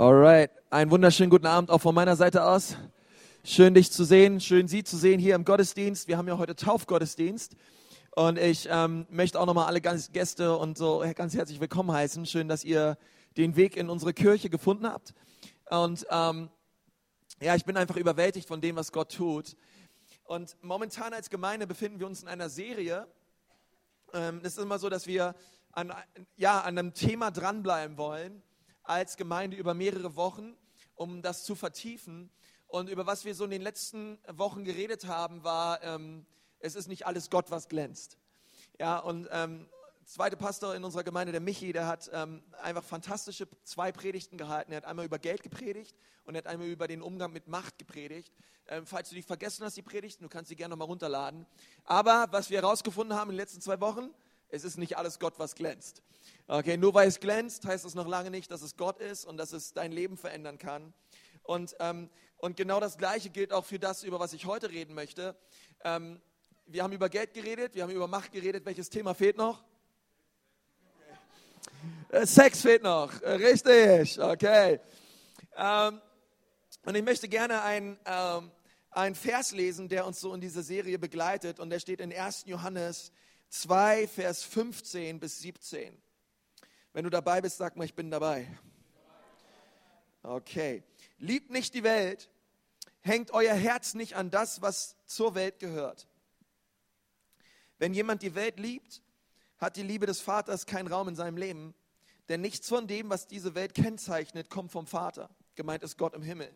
Alright, einen wunderschönen guten Abend auch von meiner Seite aus. Schön dich zu sehen, schön Sie zu sehen hier im Gottesdienst. Wir haben ja heute Taufgottesdienst und ich ähm, möchte auch nochmal alle ganz Gäste und so ganz herzlich willkommen heißen. Schön, dass ihr den Weg in unsere Kirche gefunden habt. Und ähm, ja, ich bin einfach überwältigt von dem, was Gott tut. Und momentan als Gemeinde befinden wir uns in einer Serie. Ähm, es ist immer so, dass wir an, ja, an einem Thema dranbleiben wollen als Gemeinde über mehrere Wochen, um das zu vertiefen. Und über was wir so in den letzten Wochen geredet haben, war, ähm, es ist nicht alles Gott, was glänzt. Ja, und ähm, zweite Pastor in unserer Gemeinde, der Michi, der hat ähm, einfach fantastische zwei Predigten gehalten. Er hat einmal über Geld gepredigt und er hat einmal über den Umgang mit Macht gepredigt. Ähm, falls du die vergessen hast, die Predigten, du kannst sie gerne nochmal runterladen. Aber was wir herausgefunden haben in den letzten zwei Wochen, es ist nicht alles Gott, was glänzt. Okay, nur weil es glänzt, heißt es noch lange nicht, dass es Gott ist und dass es dein Leben verändern kann. Und, ähm, und genau das Gleiche gilt auch für das, über was ich heute reden möchte. Ähm, wir haben über Geld geredet, wir haben über Macht geredet. Welches Thema fehlt noch? Äh, Sex fehlt noch, äh, richtig, okay. Ähm, und ich möchte gerne ein, ähm, ein Vers lesen, der uns so in dieser Serie begleitet. Und der steht in 1. Johannes 2, Vers 15 bis 17. Wenn du dabei bist, sag mal, ich bin dabei. Okay. Liebt nicht die Welt, hängt euer Herz nicht an das, was zur Welt gehört. Wenn jemand die Welt liebt, hat die Liebe des Vaters keinen Raum in seinem Leben, denn nichts von dem, was diese Welt kennzeichnet, kommt vom Vater. Gemeint ist Gott im Himmel.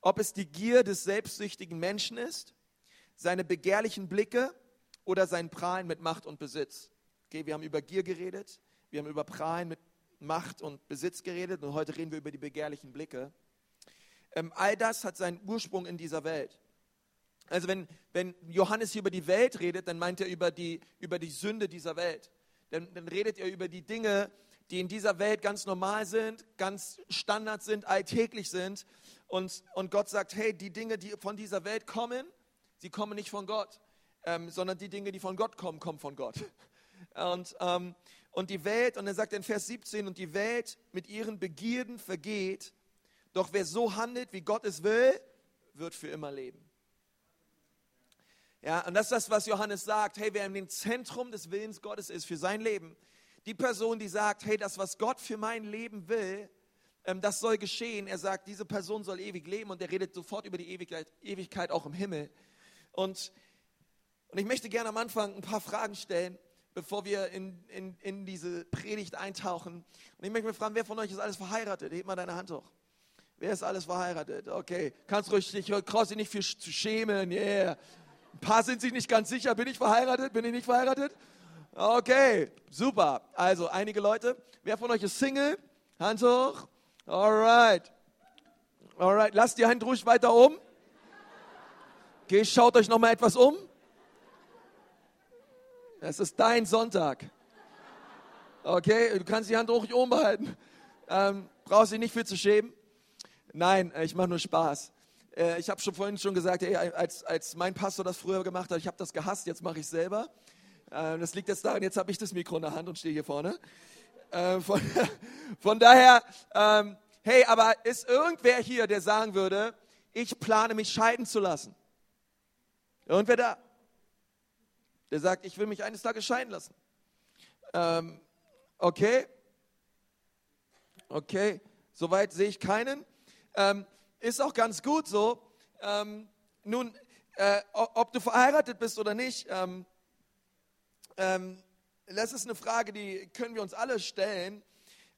Ob es die Gier des selbstsüchtigen Menschen ist, seine begehrlichen Blicke, oder sein Prahlen mit Macht und Besitz. Okay, wir haben über Gier geredet, wir haben über Prahlen mit Macht und Besitz geredet und heute reden wir über die begehrlichen Blicke. Ähm, all das hat seinen Ursprung in dieser Welt. Also wenn, wenn Johannes hier über die Welt redet, dann meint er über die, über die Sünde dieser Welt. Dann, dann redet er über die Dinge, die in dieser Welt ganz normal sind, ganz Standard sind, alltäglich sind. Und, und Gott sagt, hey, die Dinge, die von dieser Welt kommen, sie kommen nicht von Gott ähm, sondern die Dinge, die von Gott kommen, kommen von Gott. Und, ähm, und die Welt, und er sagt in Vers 17, und die Welt mit ihren Begierden vergeht, doch wer so handelt, wie Gott es will, wird für immer leben. Ja, und das ist das, was Johannes sagt. Hey, wer im Zentrum des Willens Gottes ist für sein Leben, die Person, die sagt, hey, das, was Gott für mein Leben will, ähm, das soll geschehen. Er sagt, diese Person soll ewig leben und er redet sofort über die Ewigkeit, Ewigkeit auch im Himmel. Und und ich möchte gerne am Anfang ein paar Fragen stellen, bevor wir in, in, in diese Predigt eintauchen. Und ich möchte mich fragen, wer von euch ist alles verheiratet? Heb mal deine Hand hoch. Wer ist alles verheiratet? Okay, kannst ruhig dich, brauchst dich nicht für zu schämen. Yeah. Ein paar sind sich nicht ganz sicher. Bin ich verheiratet? Bin ich nicht verheiratet? Okay, super. Also einige Leute. Wer von euch ist Single? Hand hoch. Alright. Alright, lasst die Hand ruhig weiter um. Okay, schaut euch noch mal etwas um. Es ist dein Sonntag. Okay, du kannst die Hand ruhig oben behalten. Ähm, brauchst dich nicht viel zu schämen. Nein, äh, ich mache nur Spaß. Äh, ich habe schon vorhin schon gesagt, ey, als, als mein Pastor das früher gemacht hat, ich habe das gehasst, jetzt mache ich es selber. Äh, das liegt jetzt daran, jetzt habe ich das Mikro in der Hand und stehe hier vorne. Äh, von, von, daher, ähm, hey, aber ist irgendwer hier, der sagen würde, ich plane mich scheiden zu lassen? Irgendwer da? Der sagt, ich will mich eines Tages scheiden lassen. Ähm, okay, okay, soweit sehe ich keinen. Ähm, ist auch ganz gut so. Ähm, nun, äh, ob du verheiratet bist oder nicht, ähm, ähm, das ist eine Frage, die können wir uns alle stellen.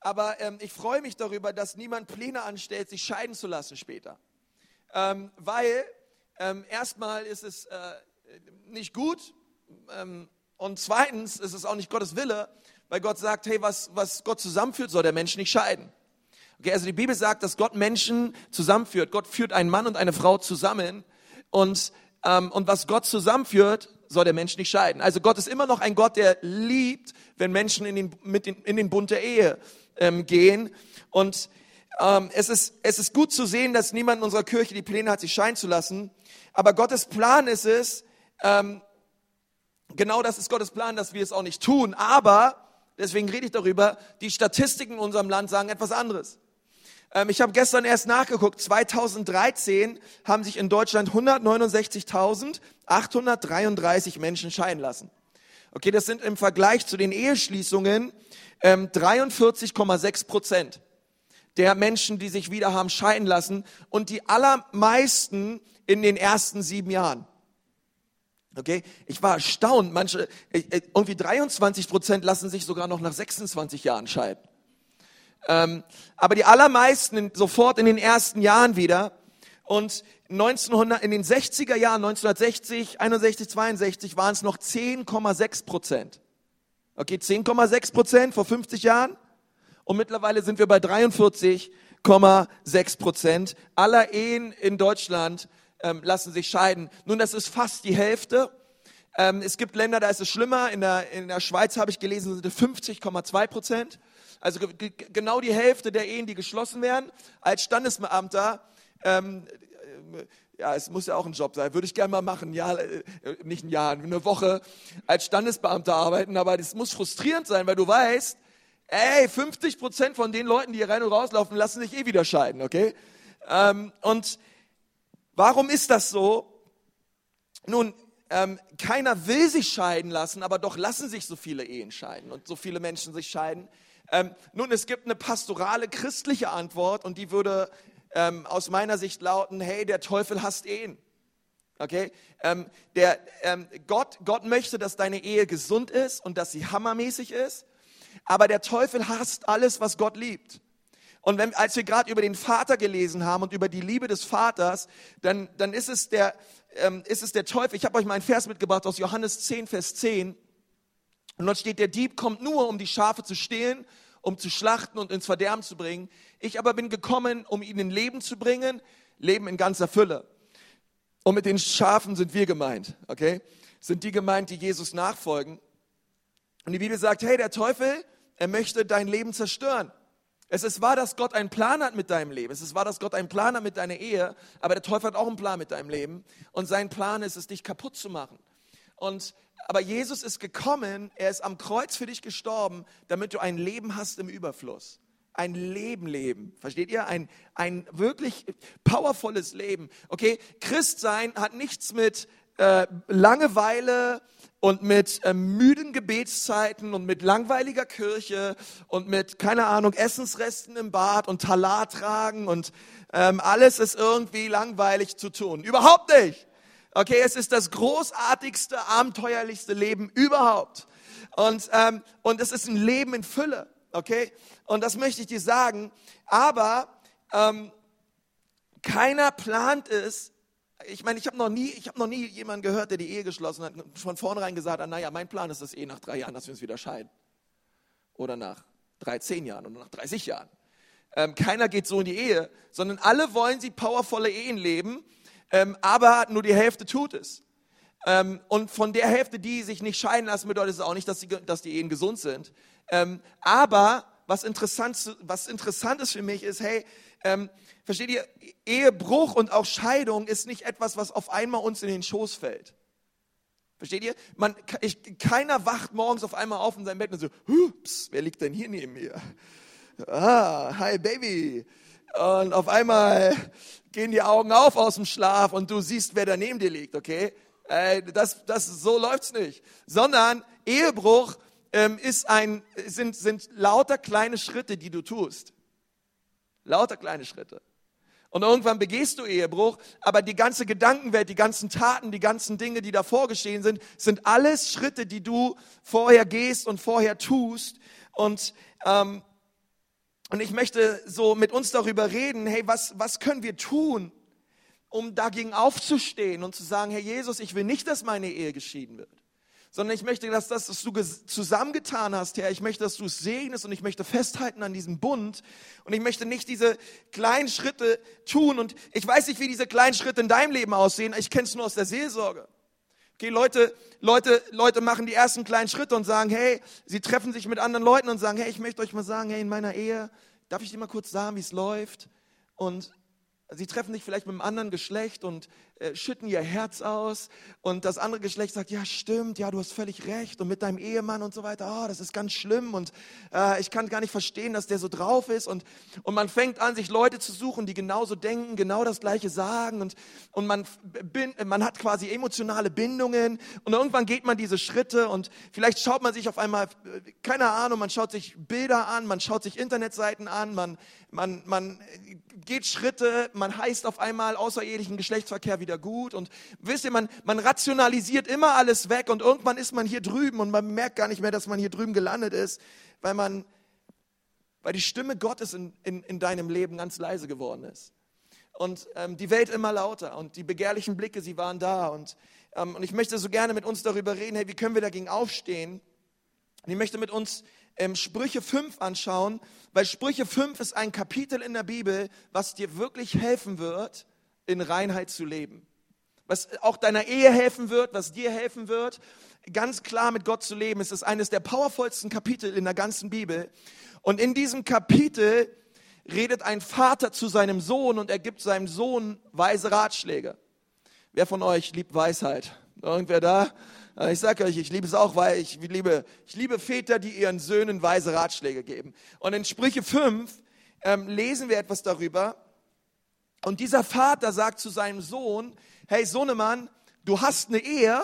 Aber ähm, ich freue mich darüber, dass niemand Pläne anstellt, sich scheiden zu lassen später. weil erstmal ist es äh, nicht gut, und zweitens ist es auch nicht Gottes Wille, weil Gott sagt, hey, was, was Gott zusammenführt, soll der Mensch nicht scheiden. Okay, also die Bibel sagt, dass Gott Menschen zusammenführt. Gott führt einen Mann und eine Frau zusammen. Und, ähm, und was Gott zusammenführt, soll der Mensch nicht scheiden. Also Gott ist immer noch ein Gott, der liebt, wenn Menschen in den, mit den, in den Bund der Ehe ähm, gehen. Und ähm, es, ist, es ist gut zu sehen, dass niemand in unserer Kirche die Pläne hat, sich scheiden zu lassen. Aber Gottes Plan ist es, ähm, Genau das ist Gottes Plan, dass wir es auch nicht tun. Aber, deswegen rede ich darüber, die Statistiken in unserem Land sagen etwas anderes. Ähm, ich habe gestern erst nachgeguckt. 2013 haben sich in Deutschland 169.833 Menschen scheiden lassen. Okay, das sind im Vergleich zu den Eheschließungen ähm, 43,6 Prozent der Menschen, die sich wieder haben scheiden lassen und die allermeisten in den ersten sieben Jahren. Okay, ich war erstaunt. Manche, äh, äh, irgendwie 23 Prozent lassen sich sogar noch nach 26 Jahren scheiden. Ähm, aber die allermeisten sofort in den ersten Jahren wieder. Und 1900, in den 60er Jahren, 1960, 61, 62, waren es noch 10,6 Prozent. Okay, 10,6 Prozent vor 50 Jahren. Und mittlerweile sind wir bei 43,6 Prozent aller Ehen in Deutschland ähm, lassen sich scheiden. Nun, das ist fast die Hälfte. Ähm, es gibt Länder, da ist es schlimmer. In der, in der Schweiz habe ich gelesen, sind es 50,2 Prozent. Also genau die Hälfte der Ehen, die geschlossen werden. Als Standesbeamter, ähm, äh, ja, es muss ja auch ein Job sein, würde ich gerne mal machen, ja, äh, nicht ein Jahr, eine Woche als Standesbeamter arbeiten, aber das muss frustrierend sein, weil du weißt, ey, 50 Prozent von den Leuten, die hier rein und rauslaufen, lassen sich eh wieder scheiden, okay? Ähm, und warum ist das so? Nun, ähm, keiner will sich scheiden lassen, aber doch lassen sich so viele Ehen scheiden und so viele Menschen sich scheiden. Ähm, nun, es gibt eine pastorale christliche Antwort und die würde ähm, aus meiner Sicht lauten, hey, der Teufel hasst Ehen. Okay? Ähm, der, ähm, Gott, Gott möchte, dass deine Ehe gesund ist und dass sie hammermäßig ist, aber der Teufel hasst alles, was Gott liebt. Und wenn, als wir gerade über den Vater gelesen haben und über die Liebe des Vaters, dann, dann ist, es der, ähm, ist es der Teufel. Ich habe euch mal einen Vers mitgebracht aus Johannes 10, Vers 10. Und dort steht, der Dieb kommt nur, um die Schafe zu stehlen, um zu schlachten und ins Verderben zu bringen. Ich aber bin gekommen, um ihnen Leben zu bringen, Leben in ganzer Fülle. Und mit den Schafen sind wir gemeint, okay? Sind die gemeint, die Jesus nachfolgen. Und die Bibel sagt, hey, der Teufel, er möchte dein Leben zerstören. Es ist wahr, dass Gott einen Plan hat mit deinem Leben. Es ist wahr, dass Gott einen Plan hat mit deiner Ehe. Aber der Teufel hat auch einen Plan mit deinem Leben. Und sein Plan ist es, dich kaputt zu machen. Und aber Jesus ist gekommen, er ist am Kreuz für dich gestorben, damit du ein Leben hast im Überfluss. Ein Leben leben. Versteht ihr? Ein, ein wirklich powervolles Leben. Okay? Christsein hat nichts mit äh, Langeweile und mit äh, müden Gebetszeiten und mit langweiliger Kirche und mit, keine Ahnung, Essensresten im Bad und Talar tragen und ähm, alles ist irgendwie langweilig zu tun. Überhaupt nicht. Okay, es ist das großartigste, abenteuerlichste Leben überhaupt. Und, ähm, und es ist ein Leben in Fülle. Okay, und das möchte ich dir sagen. Aber ähm, keiner plant es. Ich meine, ich habe noch nie, noch nie jemanden gehört, der die Ehe geschlossen hat, von vornherein gesagt hat, naja, mein Plan ist das eh nach drei Jahren, dass wir uns wieder scheiden. Oder nach 13 Jahren oder nach 30 Jahren. Ähm, keiner geht so in die Ehe, sondern alle wollen sie powervolle Ehen leben ähm, aber nur die Hälfte tut es. Ähm, und von der Hälfte, die sich nicht scheiden lassen, bedeutet es auch nicht, dass die, dass die Ehen gesund sind. Ähm, aber was interessant, was interessant ist für mich ist, hey, ähm, versteht ihr, Ehebruch und auch Scheidung ist nicht etwas, was auf einmal uns in den Schoß fällt. Versteht ihr? Man, ich, keiner wacht morgens auf einmal auf in seinem Bett und so, hups, wer liegt denn hier neben mir? Ah, hi Baby. Und auf einmal gehen die Augen auf aus dem Schlaf und du siehst, wer da neben dir liegt, okay? Äh, das, das, so läuft's nicht. Sondern Ehebruch ähm, ist ein, sind, sind lauter kleine Schritte, die du tust. Lauter kleine Schritte. Und irgendwann begehst du Ehebruch, aber die ganze Gedankenwelt, die ganzen Taten, die ganzen Dinge, die davor geschehen sind, sind alles Schritte, die du vorher gehst und vorher tust. Und ähm, und ich möchte so mit uns darüber reden, hey, was, was können wir tun, um dagegen aufzustehen und zu sagen, Herr Jesus, ich will nicht, dass meine Ehe geschieden wird, sondern ich möchte, dass das, was du zusammengetan hast, Herr, ich möchte, dass du es segnest und ich möchte festhalten an diesem Bund und ich möchte nicht diese kleinen Schritte tun und ich weiß nicht, wie diese kleinen Schritte in deinem Leben aussehen, ich kenne es nur aus der Seelsorge. Okay, Leute, Leute, Leute machen die ersten kleinen Schritte und sagen, hey, sie treffen sich mit anderen Leuten und sagen, hey, ich möchte euch mal sagen, hey, in meiner Ehe, darf ich dir mal kurz sagen, wie es läuft? Und Sie treffen sich vielleicht mit einem anderen Geschlecht und äh, schütten ihr Herz aus. Und das andere Geschlecht sagt, ja stimmt, ja du hast völlig recht. Und mit deinem Ehemann und so weiter, oh, das ist ganz schlimm. Und äh, ich kann gar nicht verstehen, dass der so drauf ist. Und, und man fängt an, sich Leute zu suchen, die genauso denken, genau das Gleiche sagen. Und, und man, bin, man hat quasi emotionale Bindungen. Und irgendwann geht man diese Schritte und vielleicht schaut man sich auf einmal, äh, keine Ahnung, man schaut sich Bilder an, man schaut sich Internetseiten an, man, man, man geht Schritte, man heißt auf einmal außerehelichen Geschlechtsverkehr wieder gut und wisst ihr, man, man rationalisiert immer alles weg und irgendwann ist man hier drüben und man merkt gar nicht mehr, dass man hier drüben gelandet ist, weil man, weil die Stimme Gottes in, in, in deinem Leben ganz leise geworden ist. Und ähm, die Welt immer lauter und die begehrlichen Blicke, sie waren da und, ähm, und ich möchte so gerne mit uns darüber reden, hey, wie können wir dagegen aufstehen? Und ich möchte mit uns ähm, Sprüche 5 anschauen, weil Sprüche 5 ist ein Kapitel in der Bibel, was dir wirklich helfen wird, in Reinheit zu leben. Was auch deiner Ehe helfen wird, was dir helfen wird, ganz klar mit Gott zu leben. Es ist eines der powervollsten Kapitel in der ganzen Bibel. Und in diesem Kapitel redet ein Vater zu seinem Sohn und er gibt seinem Sohn weise Ratschläge. Wer von euch liebt Weisheit? Irgendwer da? Ich sage euch, ich liebe es auch, weil ich liebe, ich liebe Väter, die ihren Söhnen weise Ratschläge geben. Und in Sprüche 5 ähm, lesen wir etwas darüber. Und dieser Vater sagt zu seinem Sohn, hey Sohnemann, du hast eine Ehe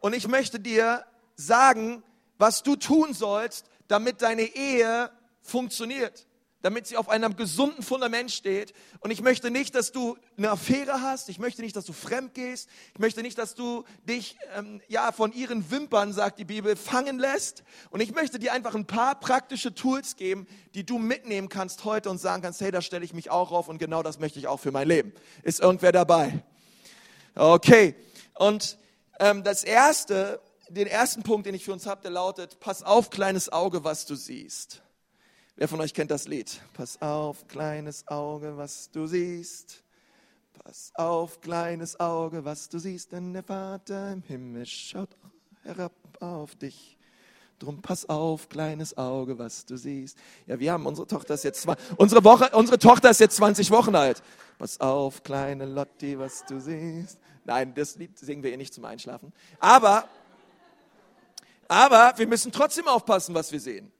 und ich möchte dir sagen, was du tun sollst, damit deine Ehe funktioniert damit sie auf einem gesunden Fundament steht. Und ich möchte nicht, dass du eine Affäre hast. Ich möchte nicht, dass du fremd gehst. Ich möchte nicht, dass du dich ähm, ja von ihren Wimpern, sagt die Bibel, fangen lässt. Und ich möchte dir einfach ein paar praktische Tools geben, die du mitnehmen kannst heute und sagen kannst, hey, da stelle ich mich auch auf und genau das möchte ich auch für mein Leben. Ist irgendwer dabei? Okay. Und ähm, das erste, den ersten Punkt, den ich für uns habe, der lautet: Pass auf, kleines Auge, was du siehst. Wer von euch kennt das Lied? Pass auf, kleines Auge, was du siehst. Pass auf, kleines Auge, was du siehst, denn der Vater im Himmel schaut herab auf dich. Drum pass auf, kleines Auge, was du siehst. Ja, wir haben unsere Tochter ist jetzt unsere Woche, unsere Tochter ist jetzt 20 Wochen alt. Pass auf, kleine Lotti, was du siehst. Nein, das Lied singen wir ihr nicht zum Einschlafen. Aber, aber wir müssen trotzdem aufpassen, was wir sehen.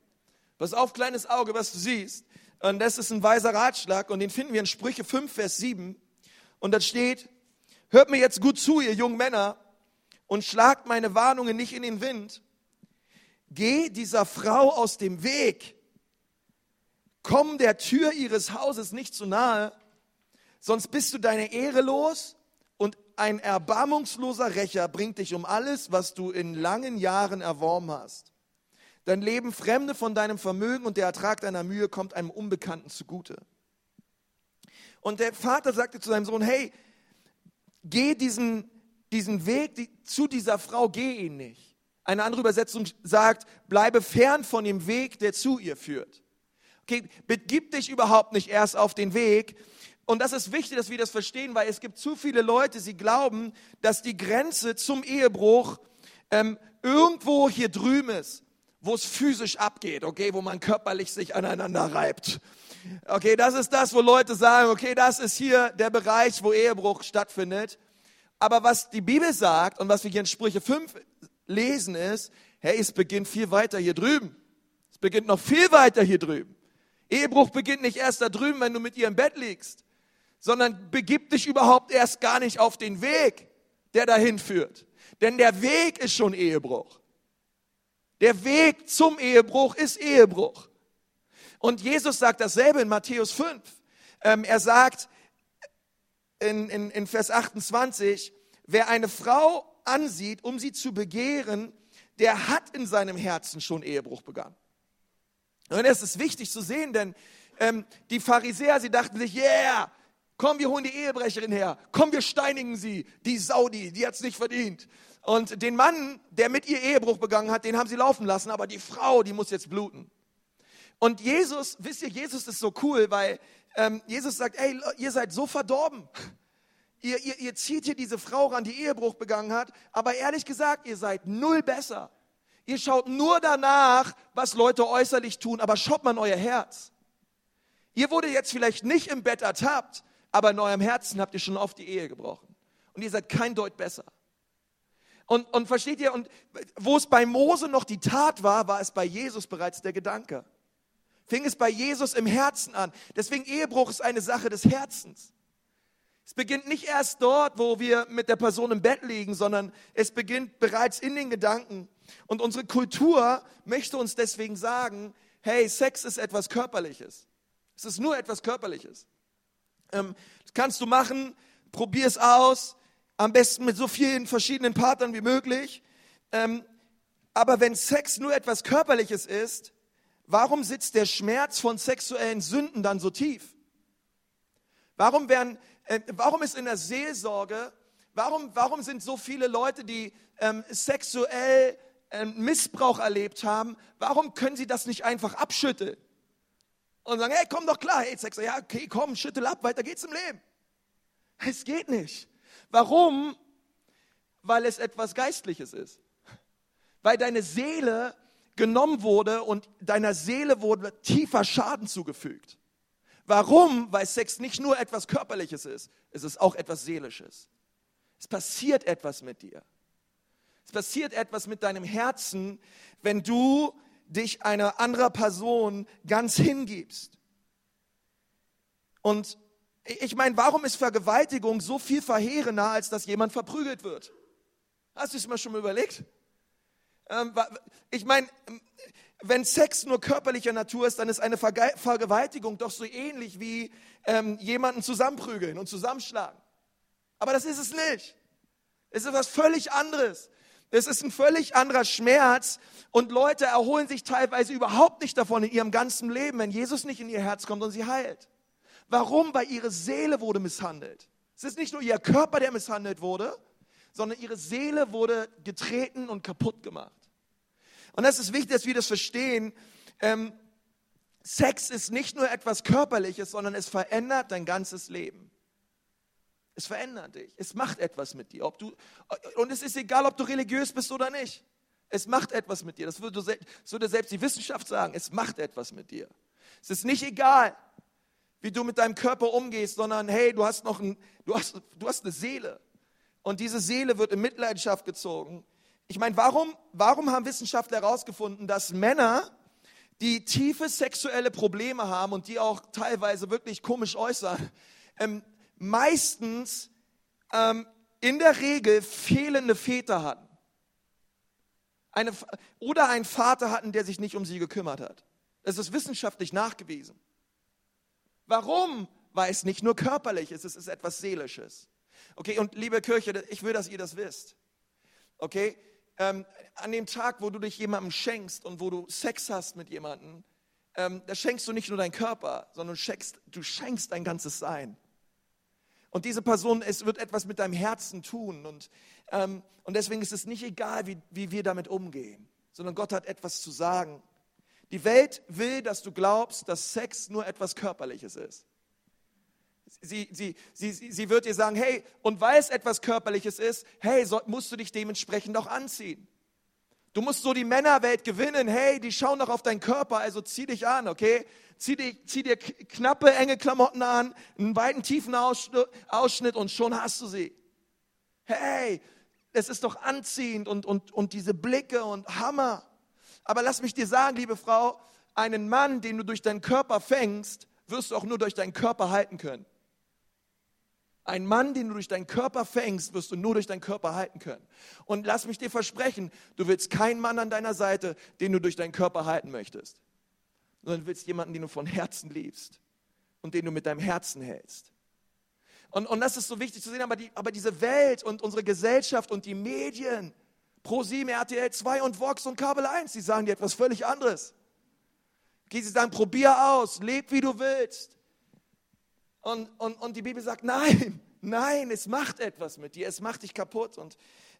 Pass auf, kleines Auge, was du siehst. Und das ist ein weiser Ratschlag und den finden wir in Sprüche 5, Vers 7. Und da steht, hört mir jetzt gut zu, ihr jungen Männer, und schlagt meine Warnungen nicht in den Wind. Geh dieser Frau aus dem Weg. Komm der Tür ihres Hauses nicht zu nahe, sonst bist du deine Ehre los und ein erbarmungsloser Rächer bringt dich um alles, was du in langen Jahren erworben hast. Dann leben Fremde von deinem Vermögen und der Ertrag deiner Mühe kommt einem Unbekannten zugute. Und der Vater sagte zu seinem Sohn, hey, geh diesen, diesen Weg die, zu dieser Frau, geh ihn nicht. Eine andere Übersetzung sagt, bleibe fern von dem Weg, der zu ihr führt. Okay, begib dich überhaupt nicht erst auf den Weg. Und das ist wichtig, dass wir das verstehen, weil es gibt zu viele Leute, sie glauben, dass die Grenze zum Ehebruch ähm, irgendwo hier drüben ist wo es physisch abgeht, okay, wo man körperlich sich aneinander reibt. Okay, das ist das, wo Leute sagen, okay, das ist hier der Bereich, wo Ehebruch stattfindet. Aber was die Bibel sagt und was wir hier in Sprüche 5 lesen ist, hey, es beginnt viel weiter hier drüben. Es beginnt noch viel weiter hier drüben. Ehebruch beginnt nicht erst da drüben, wenn du mit ihr im Bett liegst, sondern begib dich überhaupt erst gar nicht auf den Weg, der dahin führt. Denn der Weg ist schon Ehebruch. Der Weg zum Ehebruch ist Ehebruch. Und Jesus sagt dasselbe in Matthäus 5. Ähm, er sagt in, in, in Vers 28, wer eine Frau ansieht, um sie zu begehren, der hat in seinem Herzen schon Ehebruch begangen. Und es ist wichtig zu sehen, denn ähm, die Pharisäer, sie dachten sich, yeah, komm, wir holen die Ehebrecherin her, komm, wir steinigen sie, die Saudi, die hat es nicht verdient. Und den Mann, der mit ihr Ehebruch begangen hat, den haben sie laufen lassen, aber die Frau, die muss jetzt bluten. Und Jesus, wisst ihr, Jesus ist so cool, weil ähm, Jesus sagt, ey, ihr seid so verdorben. Ihr, ihr, ihr zieht hier diese Frau ran, die Ehebruch begangen hat, aber ehrlich gesagt, ihr seid null besser. Ihr schaut nur danach, was Leute äußerlich tun, aber schaut mal in euer Herz. Ihr wurde jetzt vielleicht nicht im Bett ertappt, aber in eurem Herzen habt ihr schon oft die Ehe gebrochen. Und ihr seid kein Deut besser. Und, und versteht ihr, und wo es bei Mose noch die Tat war, war es bei Jesus bereits der Gedanke. Fing es bei Jesus im Herzen an. Deswegen Ehebruch ist eine Sache des Herzens. Es beginnt nicht erst dort, wo wir mit der Person im Bett liegen, sondern es beginnt bereits in den Gedanken. Und unsere Kultur möchte uns deswegen sagen, hey, Sex ist etwas Körperliches. Es ist nur etwas Körperliches. Ähm, das kannst du machen, probier es aus, am besten mit so vielen verschiedenen Partnern wie möglich. Ähm, aber wenn Sex nur etwas Körperliches ist, warum sitzt der Schmerz von sexuellen Sünden dann so tief? Warum, werden, äh, warum ist in der Seelsorge, warum, warum sind so viele Leute, die ähm, sexuell ähm, Missbrauch erlebt haben, warum können sie das nicht einfach abschütteln? Und sagen, hey, komm doch klar, hey, Sexer, ja, okay, komm, schüttel ab, weiter geht's im Leben. Es geht nicht. Warum? Weil es etwas Geistliches ist. Weil deine Seele genommen wurde und deiner Seele wurde tiefer Schaden zugefügt. Warum? Weil Sex nicht nur etwas Körperliches ist, es ist auch etwas Seelisches. Es passiert etwas mit dir. Es passiert etwas mit deinem Herzen, wenn du dich einer anderen Person ganz hingibst. Und ich meine, warum ist Vergewaltigung so viel verheerender, als dass jemand verprügelt wird? Hast du es mal schon mal überlegt? Ähm, ich meine, wenn Sex nur körperlicher Natur ist, dann ist eine Vergewaltigung doch so ähnlich wie ähm, jemanden zusammenprügeln und zusammenschlagen. Aber das ist es nicht. Es ist etwas völlig anderes. Es ist ein völlig anderer Schmerz und Leute erholen sich teilweise überhaupt nicht davon in ihrem ganzen Leben, wenn Jesus nicht in ihr Herz kommt und sie heilt. Warum? Weil ihre Seele wurde misshandelt. Es ist nicht nur ihr Körper, der misshandelt wurde, sondern ihre Seele wurde getreten und kaputt gemacht. Und das ist wichtig, dass wir das verstehen. Ähm, Sex ist nicht nur etwas Körperliches, sondern es verändert dein ganzes Leben. Es verändert dich. Es macht etwas mit dir. Ob du, und es ist egal, ob du religiös bist oder nicht. Es macht etwas mit dir. Das würde, das würde selbst die Wissenschaft sagen. Es macht etwas mit dir. Es ist nicht egal, wie du mit deinem Körper umgehst, sondern hey, du hast noch ein, du hast, du hast eine Seele. Und diese Seele wird in Mitleidenschaft gezogen. Ich meine, warum, warum haben Wissenschaftler herausgefunden, dass Männer, die tiefe sexuelle Probleme haben und die auch teilweise wirklich komisch äußern, ähm, meistens ähm, in der Regel fehlende Väter hatten. Eine, oder einen Vater hatten, der sich nicht um sie gekümmert hat. Das ist wissenschaftlich nachgewiesen. Warum? Weil es nicht nur körperlich ist, es ist etwas Seelisches. Okay, und liebe Kirche, ich will, dass ihr das wisst. Okay, ähm, an dem Tag, wo du dich jemandem schenkst und wo du Sex hast mit jemandem, ähm, da schenkst du nicht nur deinen Körper, sondern du schenkst, du schenkst dein ganzes Sein. Und diese Person, es wird etwas mit deinem Herzen tun. Und, ähm, und deswegen ist es nicht egal, wie, wie wir damit umgehen, sondern Gott hat etwas zu sagen. Die Welt will, dass du glaubst, dass Sex nur etwas Körperliches ist. Sie, sie, sie, sie wird dir sagen, hey, und weil es etwas Körperliches ist, hey, so, musst du dich dementsprechend auch anziehen. Du musst so die Männerwelt gewinnen, hey, die schauen doch auf deinen Körper, also zieh dich an, okay? Zieh, dich, zieh dir knappe, enge Klamotten an, einen weiten, tiefen Ausschnitt und schon hast du sie. Hey, es ist doch anziehend und, und, und diese Blicke und Hammer. Aber lass mich dir sagen, liebe Frau, einen Mann, den du durch deinen Körper fängst, wirst du auch nur durch deinen Körper halten können. Ein Mann, den du durch deinen Körper fängst, wirst du nur durch deinen Körper halten können. Und lass mich dir versprechen, du willst keinen Mann an deiner Seite, den du durch deinen Körper halten möchtest, sondern du willst jemanden, den du von Herzen liebst und den du mit deinem Herzen hältst. Und, und das ist so wichtig zu sehen, aber, die, aber diese Welt und unsere Gesellschaft und die Medien, Pro7, RTL 2 und Vox und Kabel 1, die sagen dir etwas völlig anderes. Sie sagen, probier aus, leb wie du willst. Und, und, und die Bibel sagt, nein, nein, es macht etwas mit dir, es macht dich kaputt. Und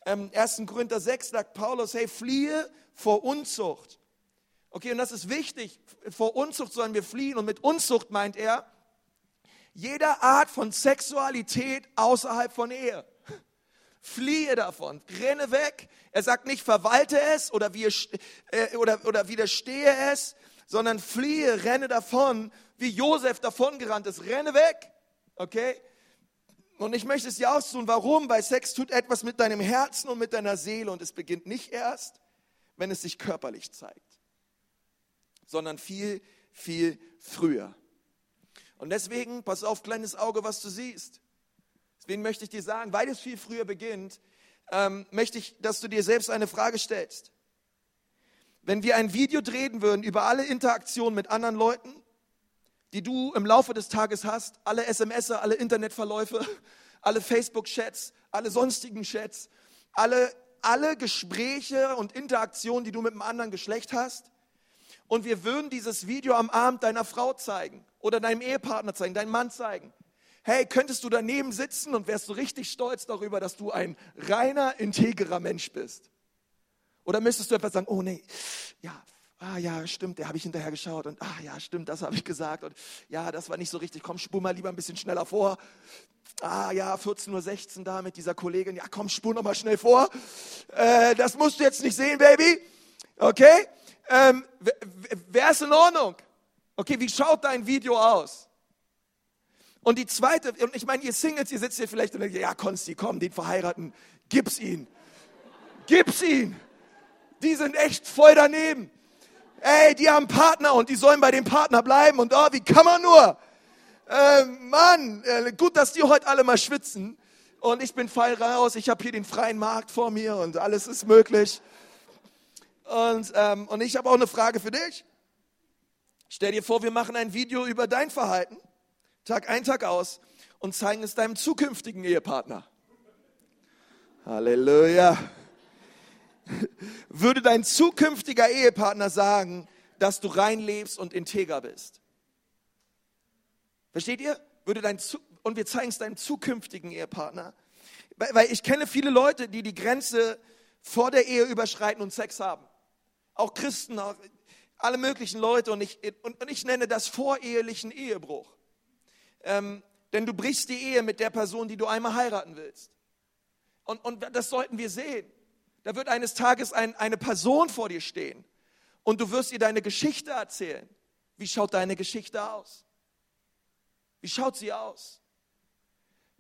ähm, 1. Korinther 6 sagt Paulus, hey, fliehe vor Unzucht. Okay, und das ist wichtig, vor Unzucht sollen wir fliehen. Und mit Unzucht meint er, jeder Art von Sexualität außerhalb von Ehe. Fliehe davon, renne weg. Er sagt nicht, verwalte es oder, wie, äh, oder, oder widerstehe es, sondern fliehe, renne davon, wie Josef davongerannt ist. Renne weg. Okay? Und ich möchte es dir tun. Warum? Weil Sex tut etwas mit deinem Herzen und mit deiner Seele und es beginnt nicht erst, wenn es sich körperlich zeigt, sondern viel, viel früher. Und deswegen, pass auf, kleines Auge, was du siehst. Deswegen möchte ich dir sagen, weil es viel früher beginnt, ähm, möchte ich, dass du dir selbst eine Frage stellst. Wenn wir ein Video drehen würden über alle Interaktionen mit anderen Leuten, die du im Laufe des Tages hast, alle SMS, alle Internetverläufe, alle Facebook-Chats, alle sonstigen Chats, alle, alle Gespräche und Interaktionen, die du mit einem anderen Geschlecht hast. Und wir würden dieses Video am Abend deiner Frau zeigen oder deinem Ehepartner zeigen, deinem Mann zeigen. Hey, könntest du daneben sitzen und wärst du richtig stolz darüber, dass du ein reiner, integrer Mensch bist? Oder müsstest du etwas sagen, oh nee, ja, ah ja, stimmt, der habe ich hinterher geschaut und ah ja, stimmt, das habe ich gesagt und ja, das war nicht so richtig, komm, spur mal lieber ein bisschen schneller vor. Ah ja, 14.16 Uhr da mit dieser Kollegin, ja komm, spur noch mal schnell vor. Äh, das musst du jetzt nicht sehen, Baby. Okay? Ähm, Wäre es in Ordnung? Okay, wie schaut dein Video aus? Und die zweite, und ich meine, ihr Singles, ihr sitzt hier vielleicht und denkt, ja, Konsti, komm, den Verheiraten, gib's ihn. Gib's ihn. Die sind echt voll daneben. Ey, die haben Partner und die sollen bei dem Partner bleiben und oh, wie kann man nur? Äh, Mann, gut, dass die heute alle mal schwitzen und ich bin feil raus, ich habe hier den freien Markt vor mir und alles ist möglich. Und, ähm, und ich habe auch eine Frage für dich. Stell dir vor, wir machen ein Video über dein Verhalten, Tag ein, Tag aus, und zeigen es deinem zukünftigen Ehepartner. Halleluja würde dein zukünftiger Ehepartner sagen, dass du rein lebst und integer bist. Versteht ihr? Würde dein und wir zeigen es deinem zukünftigen Ehepartner. Weil ich kenne viele Leute, die die Grenze vor der Ehe überschreiten und Sex haben. Auch Christen, auch alle möglichen Leute. Und ich, und ich nenne das vorehelichen Ehebruch. Ähm, denn du brichst die Ehe mit der Person, die du einmal heiraten willst. Und, und das sollten wir sehen. Da wird eines Tages ein, eine Person vor dir stehen und du wirst ihr deine Geschichte erzählen. Wie schaut deine Geschichte aus? Wie schaut sie aus?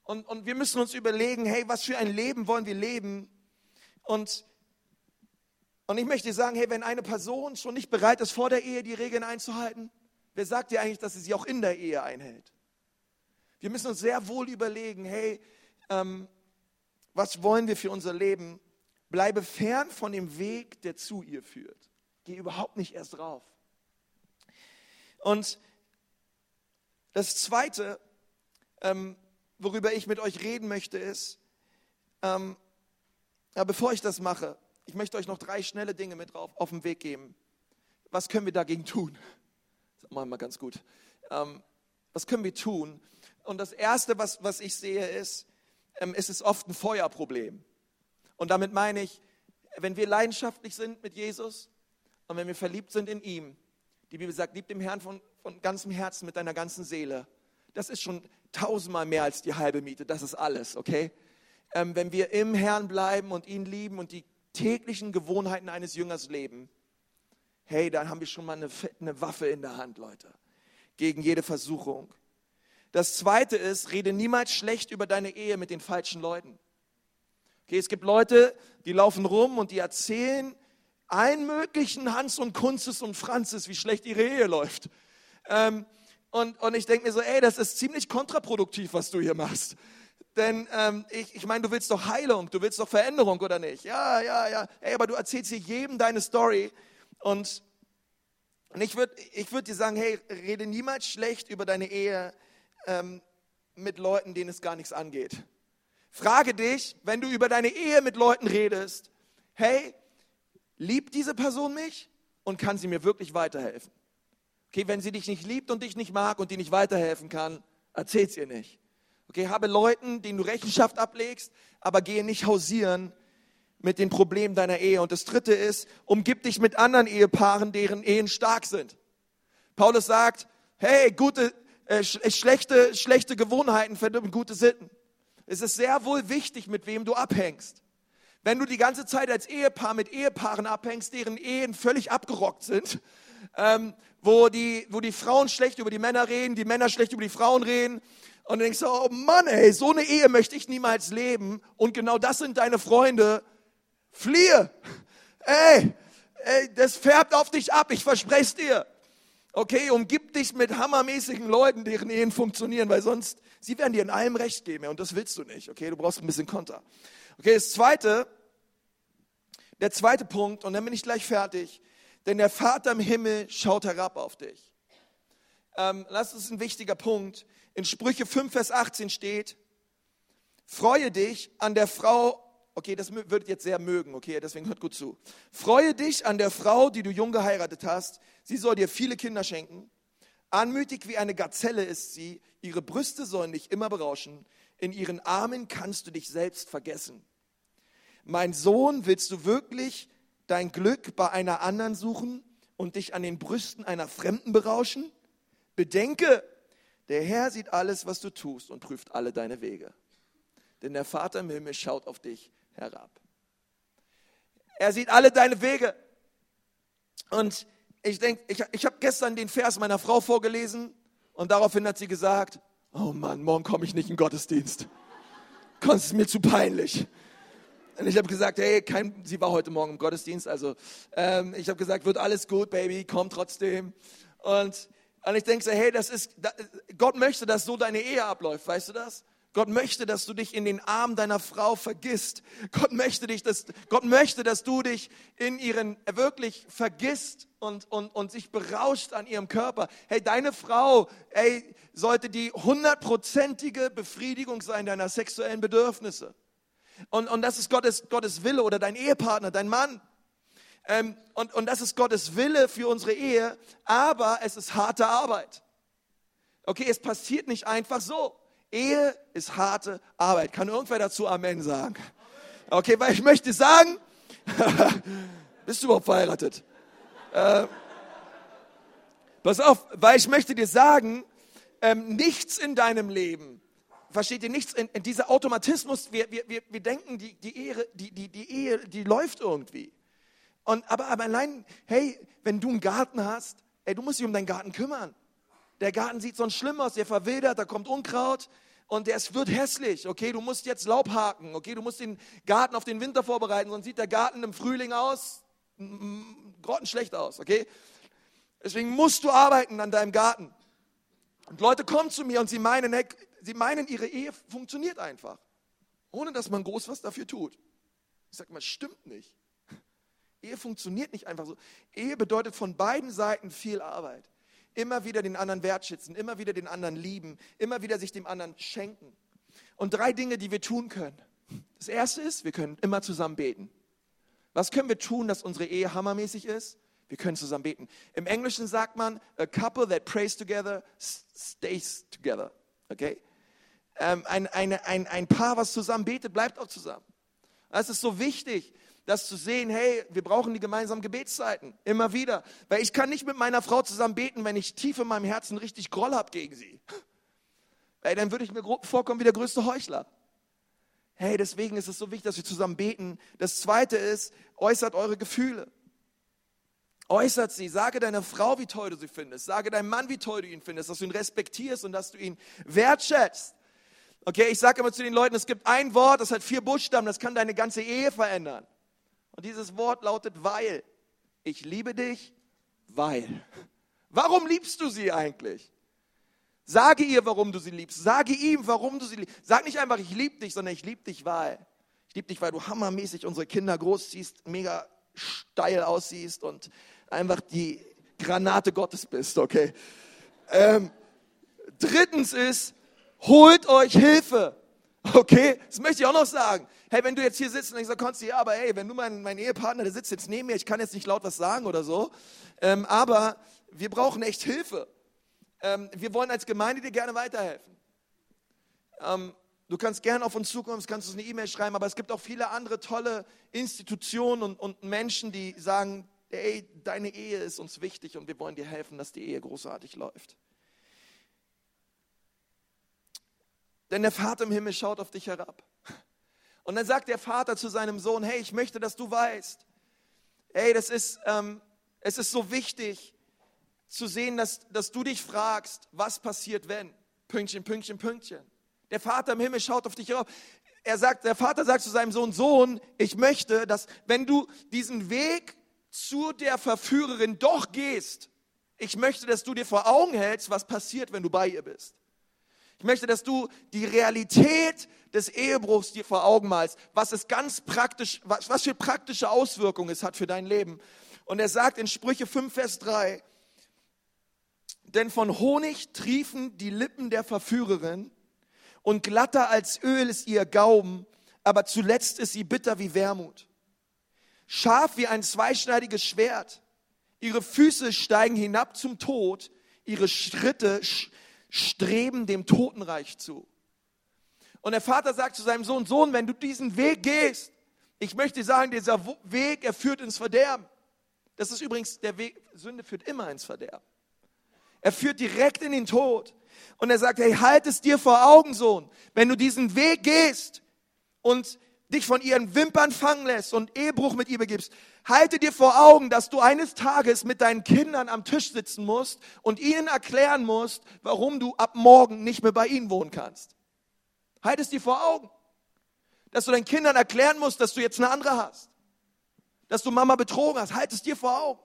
Und, und wir müssen uns überlegen, hey, was für ein Leben wollen wir leben? Und, und ich möchte sagen, hey, wenn eine Person schon nicht bereit ist, vor der Ehe die Regeln einzuhalten, wer sagt dir eigentlich, dass sie sie auch in der Ehe einhält? Wir müssen uns sehr wohl überlegen, hey, ähm, was wollen wir für unser Leben? Bleibe fern von dem Weg, der zu ihr führt. Geh überhaupt nicht erst drauf. Und das Zweite, ähm, worüber ich mit euch reden möchte, ist, ähm, ja, bevor ich das mache, ich möchte euch noch drei schnelle Dinge mit drauf auf den Weg geben. Was können wir dagegen tun? Das machen wir mal ganz gut. Ähm, was können wir tun? Und das Erste, was, was ich sehe, ist, ähm, es ist oft ein Feuerproblem. Und damit meine ich, wenn wir leidenschaftlich sind mit Jesus und wenn wir verliebt sind in ihm, die Bibel sagt, lieb dem Herrn von, von ganzem Herzen, mit deiner ganzen Seele. Das ist schon tausendmal mehr als die halbe Miete. Das ist alles, okay? Ähm, wenn wir im Herrn bleiben und ihn lieben und die täglichen Gewohnheiten eines Jüngers leben, hey, dann haben wir schon mal eine, eine Waffe in der Hand, Leute, gegen jede Versuchung. Das zweite ist, rede niemals schlecht über deine Ehe mit den falschen Leuten. Okay, es gibt Leute, die laufen rum und die erzählen allen möglichen Hans und Kunstes und Franzes, wie schlecht ihre Ehe läuft. Ähm, und, und ich denke mir so, ey, das ist ziemlich kontraproduktiv, was du hier machst. Denn ähm, ich, ich meine, du willst doch Heilung, du willst doch Veränderung, oder nicht? Ja, ja, ja. Ey, aber du erzählst hier jedem deine Story. Und, und ich würde ich würd dir sagen, hey, rede niemals schlecht über deine Ehe ähm, mit Leuten, denen es gar nichts angeht. Frage dich, wenn du über deine Ehe mit Leuten redest, hey, liebt diese Person mich und kann sie mir wirklich weiterhelfen? Okay, wenn sie dich nicht liebt und dich nicht mag und dir nicht weiterhelfen kann, erzähl's ihr nicht. Okay, habe Leuten, denen du Rechenschaft ablegst, aber gehe nicht hausieren mit den Problemen deiner Ehe. Und das dritte ist, umgib dich mit anderen Ehepaaren, deren Ehen stark sind. Paulus sagt, hey, gute, äh, schlechte, schlechte Gewohnheiten verdirben gute Sitten. Es ist sehr wohl wichtig, mit wem du abhängst. Wenn du die ganze Zeit als Ehepaar mit Ehepaaren abhängst, deren Ehen völlig abgerockt sind, ähm, wo, die, wo die Frauen schlecht über die Männer reden, die Männer schlecht über die Frauen reden, Und du denkst so, oh Mann, ey, so eine Ehe möchte ich niemals leben. Und genau das sind deine Freunde. Fliehe. Ey, ey, das färbt auf dich ab, ich verspreche es dir. Okay, umgib dich mit hammermäßigen Leuten, deren Ehen funktionieren, weil sonst, sie werden dir in allem Recht geben und das willst du nicht. Okay, du brauchst ein bisschen Konter. Okay, das zweite, der zweite Punkt, und dann bin ich gleich fertig, denn der Vater im Himmel schaut herab auf dich. Ähm, das ist ein wichtiger Punkt. In Sprüche 5, Vers 18 steht, freue dich an der Frau, okay, das würdet jetzt sehr mögen, okay, deswegen hört gut zu. Freue dich an der Frau, die du jung geheiratet hast. Sie soll dir viele Kinder schenken. Anmütig wie eine Gazelle ist sie. Ihre Brüste sollen dich immer berauschen. In ihren Armen kannst du dich selbst vergessen. Mein Sohn, willst du wirklich dein Glück bei einer anderen suchen und dich an den Brüsten einer Fremden berauschen? Bedenke, der Herr sieht alles, was du tust und prüft alle deine Wege. Denn der Vater im Himmel schaut auf dich herab. Er sieht alle deine Wege. Und ich denke, ich, ich habe gestern den Vers meiner Frau vorgelesen und daraufhin hat sie gesagt, oh Mann, morgen komme ich nicht in den Gottesdienst. Das ist mir zu peinlich. Und ich habe gesagt, hey, kein, sie war heute Morgen im Gottesdienst, also ähm, ich habe gesagt, wird alles gut, Baby, komm trotzdem. Und, und ich denke so, hey, das ist, Gott möchte, dass so deine Ehe abläuft, weißt du das? Gott möchte, dass du dich in den Arm deiner Frau vergisst. Gott möchte dich, dass, Gott möchte, dass du dich in ihren wirklich vergisst und, und, und sich berauscht an ihrem Körper. Hey, deine Frau, ey, sollte die hundertprozentige Befriedigung sein deiner sexuellen Bedürfnisse. Und, und das ist Gottes, Gottes Wille oder dein Ehepartner, dein Mann. Ähm, und, und das ist Gottes Wille für unsere Ehe, aber es ist harte Arbeit. Okay, es passiert nicht einfach so. Ehe ist harte Arbeit. Kann irgendwer dazu Amen sagen? Okay, weil ich möchte sagen, bist du überhaupt verheiratet? Äh, pass auf, weil ich möchte dir sagen, ähm, nichts in deinem Leben, versteht ihr, nichts in, in dieser Automatismus, wir, wir, wir, wir denken, die, die, Ehe, die, die, die Ehe, die läuft irgendwie. Und, aber, aber allein, hey, wenn du einen Garten hast, ey, du musst dich um deinen Garten kümmern. Der Garten sieht sonst schlimm aus, der verwildert, da kommt Unkraut und es wird hässlich. Okay, du musst jetzt Laub haken. Okay, du musst den Garten auf den Winter vorbereiten, sonst sieht der Garten im Frühling aus, grottenschlecht aus. Okay, deswegen musst du arbeiten an deinem Garten. Und Leute kommen zu mir und sie meinen, hey, sie meinen, ihre Ehe funktioniert einfach, ohne dass man groß was dafür tut. Ich sage mal, stimmt nicht. Ehe funktioniert nicht einfach so. Ehe bedeutet von beiden Seiten viel Arbeit. Immer wieder den anderen wertschätzen, immer wieder den anderen lieben, immer wieder sich dem anderen schenken. Und drei Dinge, die wir tun können. Das erste ist, wir können immer zusammen beten. Was können wir tun, dass unsere Ehe hammermäßig ist? Wir können zusammen beten. Im Englischen sagt man, a couple that prays together stays together. Okay? Ähm, ein, eine, ein, ein Paar, was zusammen betet, bleibt auch zusammen. Es ist so wichtig, das zu sehen, hey, wir brauchen die gemeinsamen Gebetszeiten, immer wieder. Weil ich kann nicht mit meiner Frau zusammen beten, wenn ich tief in meinem Herzen richtig Groll habe gegen sie. Weil dann würde ich mir vorkommen wie der größte Heuchler. Hey, deswegen ist es so wichtig, dass wir zusammen beten. Das zweite ist, äußert eure Gefühle. Äußert sie. Sage deiner Frau, wie toll du sie findest. Sage deinem Mann, wie toll du ihn findest, dass du ihn respektierst und dass du ihn wertschätzt. Okay, ich sage immer zu den Leuten, es gibt ein Wort, das hat vier Buchstaben, das kann deine ganze Ehe verändern. Und dieses Wort lautet weil. Ich liebe dich, weil. Warum liebst du sie eigentlich? Sage ihr, warum du sie liebst. Sage ihm, warum du sie liebst. Sag nicht einfach, ich liebe dich, sondern ich liebe dich, weil. Ich liebe dich, weil du hammermäßig unsere Kinder großziehst, mega steil aussiehst und einfach die Granate Gottes bist, okay? Ähm, drittens ist, holt euch Hilfe. Okay, das möchte ich auch noch sagen. Hey, wenn du jetzt hier sitzt und ich sage, Konsti, ja, aber hey, wenn du mein, mein Ehepartner, der sitzt jetzt neben mir, ich kann jetzt nicht laut was sagen oder so, ähm, aber wir brauchen echt Hilfe. Ähm, wir wollen als Gemeinde dir gerne weiterhelfen. Ähm, du kannst gerne auf uns zukommen, kannst uns eine E-Mail schreiben, aber es gibt auch viele andere tolle Institutionen und, und Menschen, die sagen, hey, deine Ehe ist uns wichtig und wir wollen dir helfen, dass die Ehe großartig läuft. Denn der Vater im Himmel schaut auf dich herab. Und dann sagt der Vater zu seinem Sohn, hey, ich möchte, dass du weißt, hey, das ist, ähm, es ist so wichtig zu sehen, dass, dass du dich fragst, was passiert, wenn. Pünktchen, Pünktchen, Pünktchen. Der Vater im Himmel schaut auf dich rauf. Er sagt, der Vater sagt zu seinem Sohn, Sohn, ich möchte, dass wenn du diesen Weg zu der Verführerin doch gehst, ich möchte, dass du dir vor Augen hältst, was passiert, wenn du bei ihr bist. Ich möchte, dass du die Realität des Ehebruchs dir vor Augen malst, was es ganz praktisch, was, was für praktische Auswirkungen es hat für dein Leben. Und er sagt in Sprüche 5, Vers 3, denn von Honig triefen die Lippen der Verführerin und glatter als Öl ist ihr Gaumen, aber zuletzt ist sie bitter wie Wermut. Scharf wie ein zweischneidiges Schwert. Ihre Füße steigen hinab zum Tod, ihre Schritte streben dem Totenreich zu. Und der Vater sagt zu seinem Sohn, Sohn, wenn du diesen Weg gehst, ich möchte sagen, dieser Weg, er führt ins Verderben. Das ist übrigens der Weg, Sünde führt immer ins Verderben. Er führt direkt in den Tod. Und er sagt, hey, halt es dir vor Augen, Sohn. Wenn du diesen Weg gehst und dich von ihren Wimpern fangen lässt und Ehebruch mit ihr begibst, halte dir vor Augen, dass du eines Tages mit deinen Kindern am Tisch sitzen musst und ihnen erklären musst, warum du ab morgen nicht mehr bei ihnen wohnen kannst. Halt es dir vor Augen. Dass du deinen Kindern erklären musst, dass du jetzt eine andere hast. Dass du Mama betrogen hast. Halt es dir vor Augen.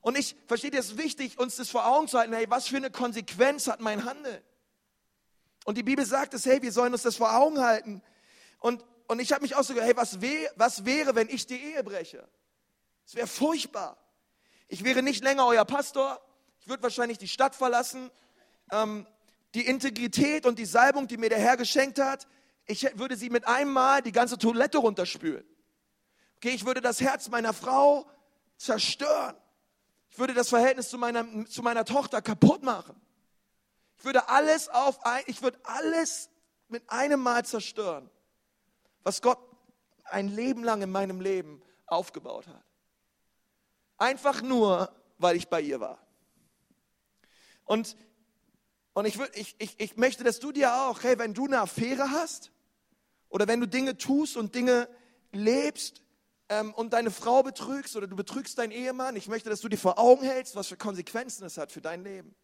Und ich verstehe, es ist wichtig, uns das vor Augen zu halten, hey, was für eine Konsequenz hat mein Handeln? Und die Bibel sagt es, hey, wir sollen uns das vor Augen halten. Und, und ich habe mich auch so gedacht, hey, was, weh, was wäre, wenn ich die Ehe breche? Es wäre furchtbar. Ich wäre nicht länger euer Pastor. Ich würde wahrscheinlich die Stadt verlassen. Ähm, die Integrität und die Salbung, die mir der Herr geschenkt hat, ich würde sie mit einem Mal die ganze Toilette runterspülen. Okay, ich würde das Herz meiner Frau zerstören. Ich würde das Verhältnis zu meiner, zu meiner Tochter kaputt machen. Ich würde alles auf ein, ich würde alles mit einem Mal zerstören, was Gott ein Leben lang in meinem Leben aufgebaut hat. Einfach nur, weil ich bei ihr war. Und, und ich, würd, ich, ich, ich möchte, dass du dir auch, hey, wenn du eine Affäre hast oder wenn du Dinge tust und Dinge lebst, ähm, und deine Frau betrügst oder du betrügst deinen Ehemann, ich möchte, dass du dir vor Augen hältst, was für Konsequenzen es hat für dein Leben.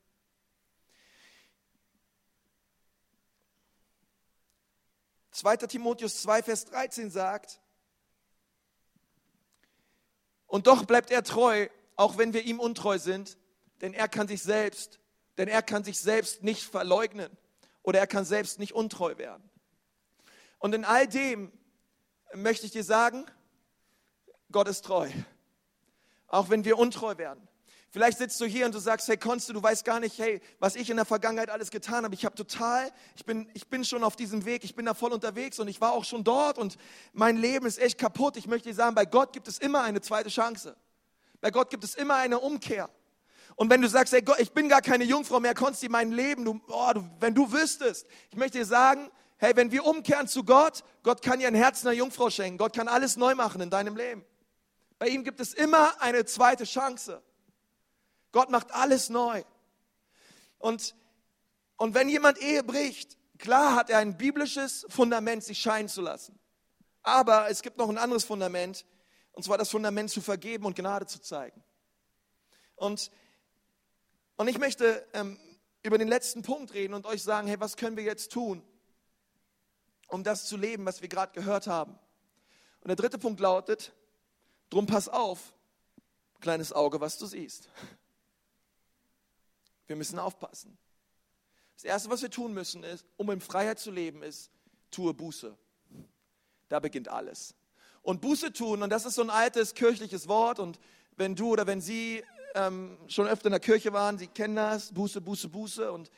Zweiter Timotheus 2, Vers 13 sagt, und doch bleibt er treu, auch wenn wir ihm untreu sind, denn er kann sich selbst, denn er kann sich selbst nicht verleugnen oder er kann selbst nicht untreu werden. Und in all dem möchte ich dir sagen, Gott ist treu. Auch wenn wir untreu werden. Vielleicht sitzt du hier und du sagst, hey Konste, du weißt gar nicht, hey, was ich in der Vergangenheit alles getan habe. Ich habe total, ich bin, ich bin schon auf diesem Weg, ich bin da voll unterwegs und ich war auch schon dort und mein Leben ist echt kaputt. Ich möchte dir sagen, bei Gott gibt es immer eine zweite Chance. Bei Gott gibt es immer eine Umkehr. Und wenn du sagst, hey Gott, ich bin gar keine Jungfrau mehr, Konsti, mein Leben, du, oh, du, wenn du wüsstest, ich möchte dir sagen, hey, wenn wir umkehren zu Gott, Gott kann dir ein Herz einer Jungfrau schenken. Gott kann alles neu machen in deinem Leben. Bei ihm gibt es immer eine zweite Chance. Gott macht alles neu. Und, und wenn jemand Ehe bricht, klar hat er ein biblisches Fundament, sich scheiden zu lassen. Aber es gibt noch ein anderes Fundament, und zwar das Fundament zu vergeben und Gnade zu zeigen. Und, und ich möchte ähm, über den letzten Punkt reden und euch sagen, hey, was können wir jetzt tun, um das zu leben, was wir gerade gehört haben? Und der dritte Punkt lautet, Drum pass auf, kleines Auge, was du siehst. Wir müssen aufpassen. Das Erste, was wir tun müssen, ist, um in Freiheit zu leben, ist, tue Buße. Da beginnt alles. Und Buße tun, und das ist so ein altes kirchliches Wort, und wenn du oder wenn Sie ähm, schon öfter in der Kirche waren, Sie kennen das, Buße, Buße, Buße. Und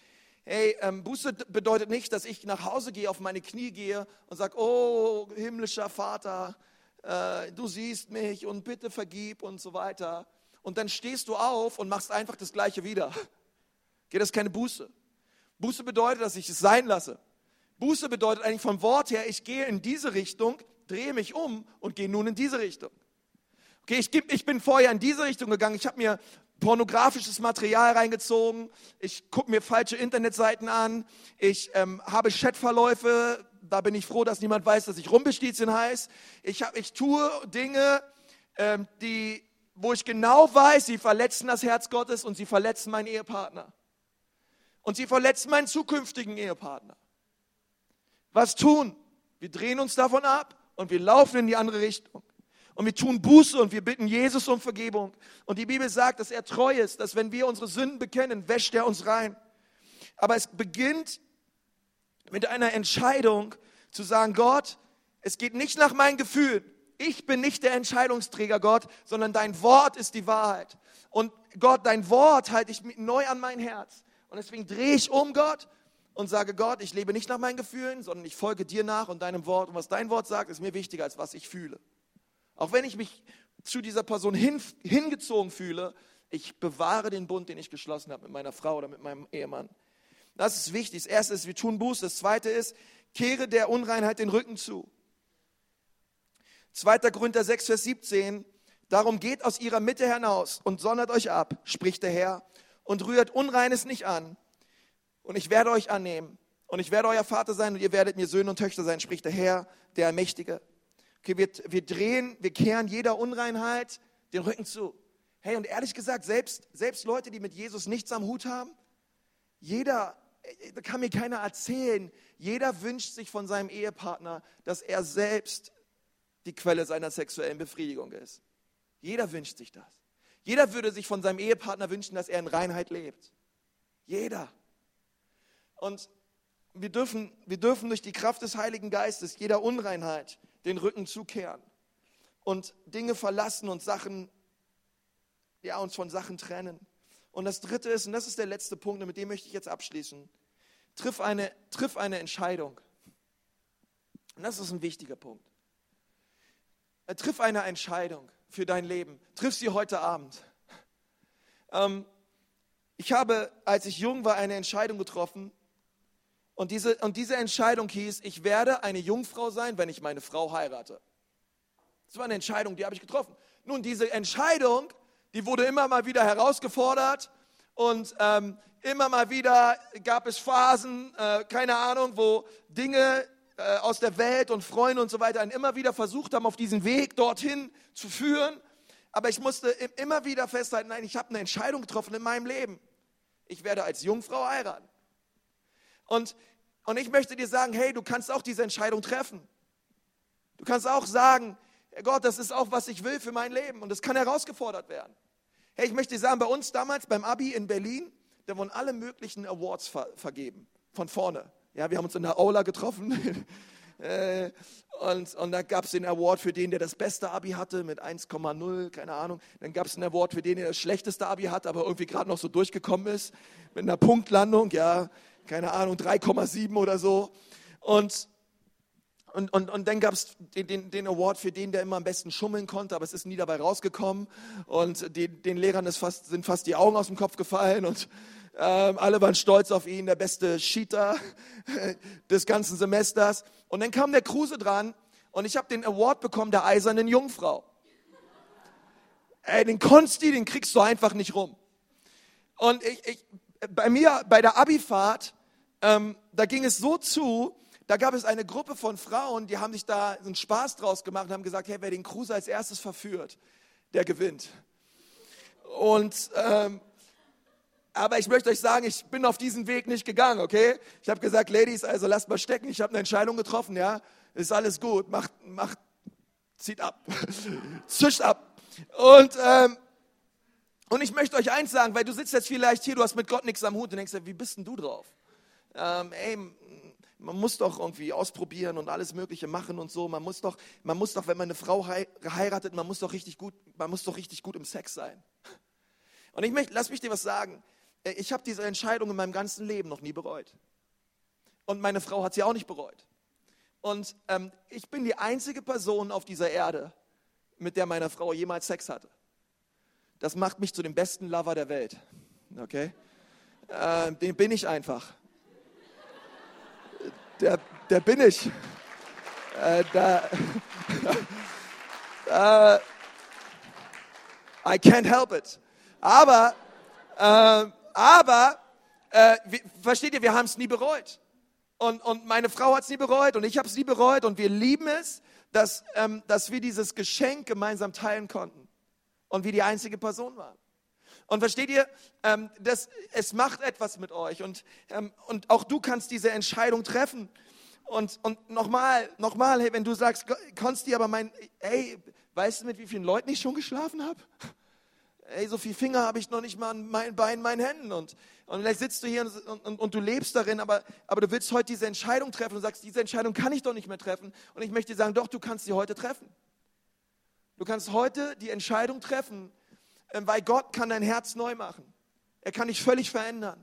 hey, ähm, Buße bedeutet nicht, dass ich nach Hause gehe, auf meine Knie gehe und sage, oh himmlischer Vater, äh, du siehst mich und bitte vergib und so weiter. Und dann stehst du auf und machst einfach das Gleiche wieder. Geht das keine Buße? Buße bedeutet, dass ich es sein lasse. Buße bedeutet eigentlich vom Wort her, ich gehe in diese Richtung, drehe mich um und gehe nun in diese Richtung. Okay, ich, ich bin vorher in diese Richtung gegangen. Ich habe mir pornografisches Material reingezogen. Ich gucke mir falsche Internetseiten an. Ich ähm, habe Chatverläufe da bin ich froh, dass niemand weiß, dass ich Rumpelstilzchen heiße. Ich, hab, ich tue Dinge, ähm, die, wo ich genau weiß, sie verletzen das Herz Gottes und sie verletzen meinen Ehepartner. Und sie verletzt meinen zukünftigen Ehepartner. Was tun? Wir drehen uns davon ab und wir laufen in die andere Richtung. Und wir tun Buße und wir bitten Jesus um Vergebung. Und die Bibel sagt, dass er treu ist, dass wenn wir unsere Sünden bekennen, wäscht er uns rein. Aber es beginnt mit einer Entscheidung zu sagen, Gott, es geht nicht nach meinen Gefühlen. Ich bin nicht der Entscheidungsträger, Gott, sondern dein Wort ist die Wahrheit. Und Gott, dein Wort halte ich neu an mein Herz. Und deswegen drehe ich um, Gott, und sage, Gott, ich lebe nicht nach meinen Gefühlen, sondern ich folge dir nach und deinem Wort. Und was dein Wort sagt, ist mir wichtiger, als was ich fühle. Auch wenn ich mich zu dieser Person hin, hingezogen fühle, ich bewahre den Bund, den ich geschlossen habe mit meiner Frau oder mit meinem Ehemann. Das ist wichtig. Das erste ist, wir tun Buße. Das zweite ist, kehre der Unreinheit den Rücken zu. 2. Korinther 6, Vers 17. Darum geht aus ihrer Mitte hinaus und sondert euch ab, spricht der Herr, und rührt Unreines nicht an. Und ich werde euch annehmen. Und ich werde euer Vater sein und ihr werdet mir Söhne und Töchter sein, spricht der Herr, der Allmächtige. Okay, wir, wir drehen, wir kehren jeder Unreinheit den Rücken zu. Hey, und ehrlich gesagt, selbst, selbst Leute, die mit Jesus nichts am Hut haben, jeder, äh, da kann mir keiner erzählen, jeder wünscht sich von seinem Ehepartner, dass er selbst die Quelle seiner sexuellen Befriedigung ist. Jeder wünscht sich das. Jeder würde sich von seinem Ehepartner wünschen, dass er in Reinheit lebt. Jeder. Und wir dürfen, wir dürfen durch die Kraft des Heiligen Geistes jeder Unreinheit den Rücken zukehren und Dinge verlassen und Sachen, ja, uns von Sachen trennen. Und das dritte ist, und das ist der letzte Punkt, und mit dem möchte ich jetzt abschließen, triff eine, triff eine Entscheidung. Und das ist ein wichtiger Punkt. Äh, triff eine Entscheidung für dein Leben. Triff sie heute Abend. Ähm, ich habe, als ich jung war, eine Entscheidung getroffen, und diese, und diese Entscheidung hieß, ich werde eine Jungfrau sein, wenn ich meine Frau heirate. Das war eine Entscheidung, die habe ich getroffen. Nun, diese Entscheidung, die wurde immer mal wieder herausgefordert und ähm, immer mal wieder gab es Phasen, äh, keine Ahnung, wo Dinge äh, aus der Welt und Freunde und so weiter einen immer wieder versucht haben, auf diesen Weg dorthin zu führen. Aber ich musste immer wieder festhalten, nein, ich habe eine Entscheidung getroffen in meinem Leben. Ich werde als Jungfrau heiraten. Und und ich möchte dir sagen, hey, du kannst auch diese Entscheidung treffen. Du kannst auch sagen, Gott, das ist auch, was ich will für mein Leben. Und das kann herausgefordert werden. Hey, ich möchte dir sagen, bei uns damals beim Abi in Berlin, da wurden alle möglichen Awards ver vergeben. Von vorne. Ja, wir haben uns in der Aula getroffen. Äh, und, und dann gab es den Award für den, der das beste Abi hatte mit 1,0, keine Ahnung. Dann gab es einen Award für den, der das schlechteste Abi hat, aber irgendwie gerade noch so durchgekommen ist mit einer Punktlandung. Ja, keine Ahnung, 3,7 oder so. Und, und, und, und dann gab es den, den, den, Award für den, der immer am besten schummeln konnte, aber es ist nie dabei rausgekommen. Und die, den Lehrern fast, sind fast die Augen aus dem Kopf gefallen und ähm, alle waren stolz auf ihn, der beste Cheater des ganzen Semesters. Und dann kam der Kruse dran und ich habe den Award bekommen der eisernen Jungfrau. Ey, den Konsti, den kriegst du einfach nicht rum. Und ich, ich, bei mir, bei der Abifahrt, ähm, da ging es so zu, da gab es eine Gruppe von Frauen, die haben sich da einen Spaß draus gemacht und haben gesagt, hey, wer den Cruiser als erstes verführt, der gewinnt. Und ähm, aber ich möchte euch sagen, ich bin auf diesen Weg nicht gegangen, okay? Ich habe gesagt, Ladies, also lasst mal stecken. Ich habe eine Entscheidung getroffen, ja? Ist alles gut. Macht, macht, zieht ab, zischt ab. Und ähm, und ich möchte euch eins sagen, weil du sitzt jetzt vielleicht hier, du hast mit Gott nichts am Hut und denkst, wie bist denn du drauf? Ähm, ey, man muss doch irgendwie ausprobieren und alles Mögliche machen und so. Man muss doch, man muss doch, wenn man eine Frau heiratet, man muss doch richtig gut, man muss doch richtig gut im Sex sein. Und ich möchte, lass mich dir was sagen. Äh, ich habe diese Entscheidung in meinem ganzen Leben noch nie bereut. Und meine Frau hat sie auch nicht bereut. Und ähm, ich bin die einzige Person auf dieser Erde, mit der meine Frau jemals Sex hatte das macht mich zu dem besten Lover der Welt. Okay? Äh, den bin ich einfach. Der, der bin ich. Äh, da, äh, I can't help it. Aber, äh, aber, äh, wie, versteht ihr, wir haben es nie bereut. Und, und meine Frau hat es nie bereut und ich habe es nie bereut und wir lieben es, dass, ähm, dass wir dieses Geschenk gemeinsam teilen konnten und wir die einzige Person waren. Und versteht ihr, ähm, das, es macht etwas mit euch und, ähm, und auch du kannst diese Entscheidung treffen. Und, und nochmal, nochmal, hey, wenn du sagst, Konsti, aber mein, hey, weißt du, mit wie vielen Leuten ich schon geschlafen habe? Ey, so viele Finger habe ich noch nicht mal an meinen Beinen, meinen Händen. Und, und vielleicht sitzt du hier und, und, und, du lebst darin, aber, aber du willst heute diese Entscheidung treffen und sagst, diese Entscheidung kann ich doch nicht mehr treffen. Und ich möchte dir sagen, doch, du kannst sie heute treffen. Du kannst heute die Entscheidung treffen, ähm, weil Gott kann dein Herz neu machen. Er kann dich völlig verändern.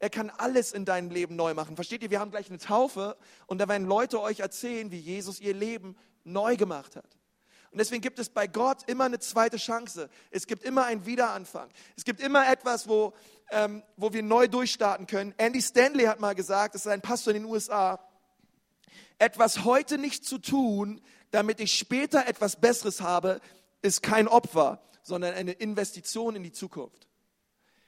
Er kann alles in deinem Leben neu machen. Versteht ihr, wir haben gleich eine Taufe und da werden Leute euch erzählen, wie Jesus ihr Leben neu gemacht hat. Und deswegen gibt es bei Gott immer eine zweite Chance. Es gibt immer einen Wiederanfang. Es gibt immer etwas, wo, ähm, wo wir neu durchstarten können. Andy Stanley hat mal gesagt, das ist ein Pastor in den USA, etwas heute nicht zu tun, damit ich später etwas Besseres habe, ist kein Opfer, sondern eine Investition in die Zukunft.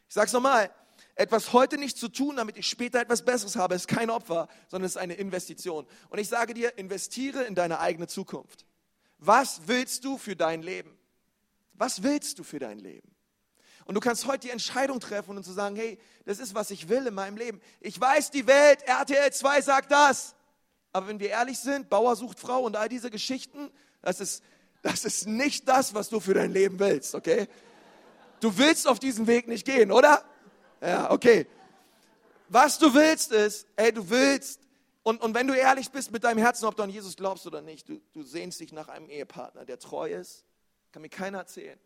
Ich sage es nochmal, etwas heute nicht zu tun, damit ich später etwas Besseres habe, ist kein Opfer, sondern ist eine Investition. Und ich sage dir, investiere in deine eigene Zukunft. Was willst du für dein Leben? Was willst du für dein Leben? Und du kannst heute die Entscheidung treffen und zu sagen, hey, das ist, was ich will in meinem Leben. Ich weiß, die Welt, RTL 2 sagt das. Aber wenn wir ehrlich sind, Bauer sucht Frau und all diese Geschichten, das ist, das ist nicht das, was du für dein Leben willst, okay? Du willst auf diesen Weg nicht gehen, oder? Ja, okay. Was du willst ist, ey, du willst, und, und wenn du ehrlich bist mit deinem Herzen, ob du an Jesus glaubst oder nicht, du, du sehnst dich nach einem Ehepartner, der treu ist, kann mir keiner erzählen,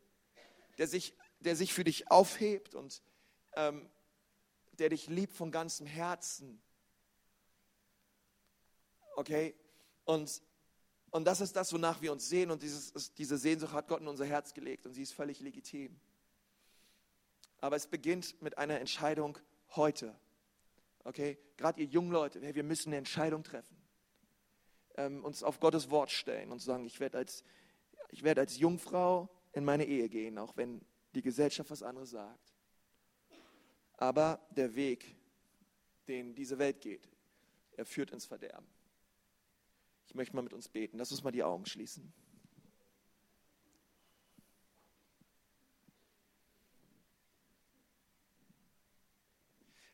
der sich, der sich für dich aufhebt und ähm, der dich liebt von ganzem Herzen. Okay? Und, und das ist das, wonach wir uns sehen. Und dieses, diese Sehnsucht hat Gott in unser Herz gelegt und sie ist völlig legitim. Aber es beginnt mit einer Entscheidung heute. Okay? Gerade ihr jungen Leute, hey, wir müssen eine Entscheidung treffen. Ähm, uns auf Gottes Wort stellen und sagen, ich werde als, ich werde als Jungfrau in meine Ehe gehen, auch wenn die Gesellschaft was anderes sagt. Aber der Weg, den diese Welt geht, er führt ins Verderben. Ich möchte mal mit uns beten. Lass uns mal die Augen schließen.